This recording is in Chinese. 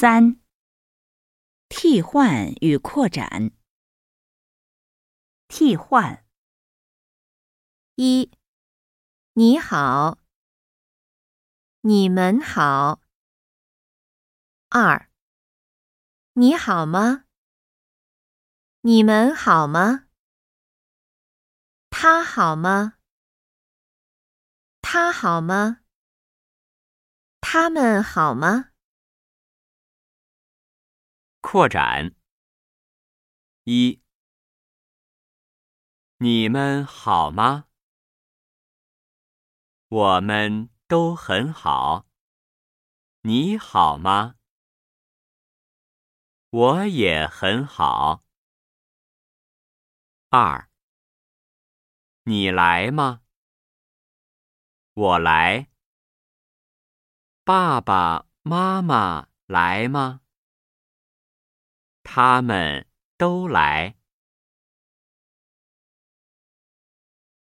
三、替换与扩展。替换：一、你好，你们好。二、你好吗？你们好吗？他好吗？他好吗？他们好吗？扩展：一、你们好吗？我们都很好。你好吗？我也很好。二、你来吗？我来。爸爸妈妈来吗？他们都来。